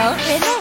Hello,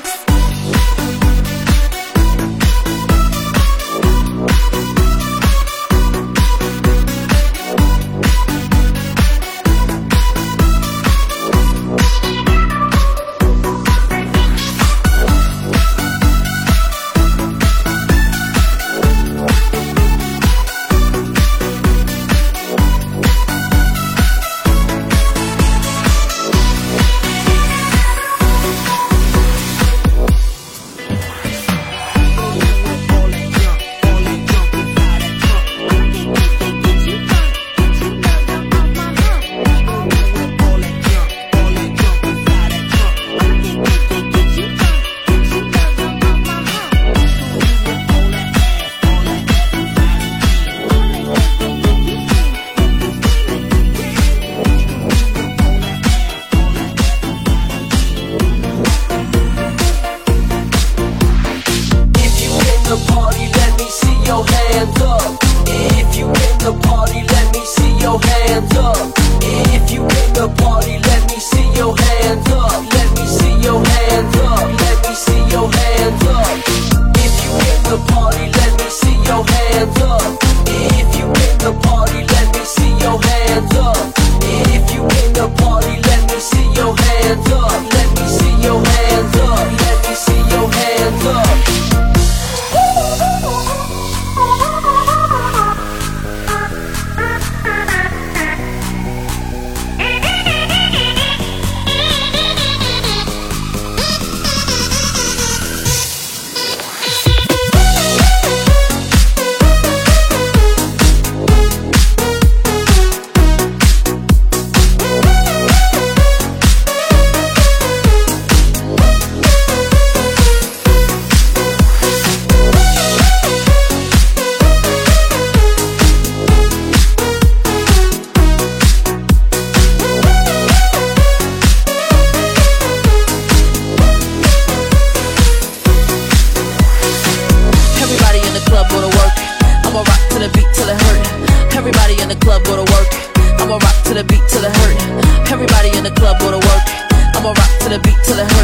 hands up. If you came to party, let me see your hands up.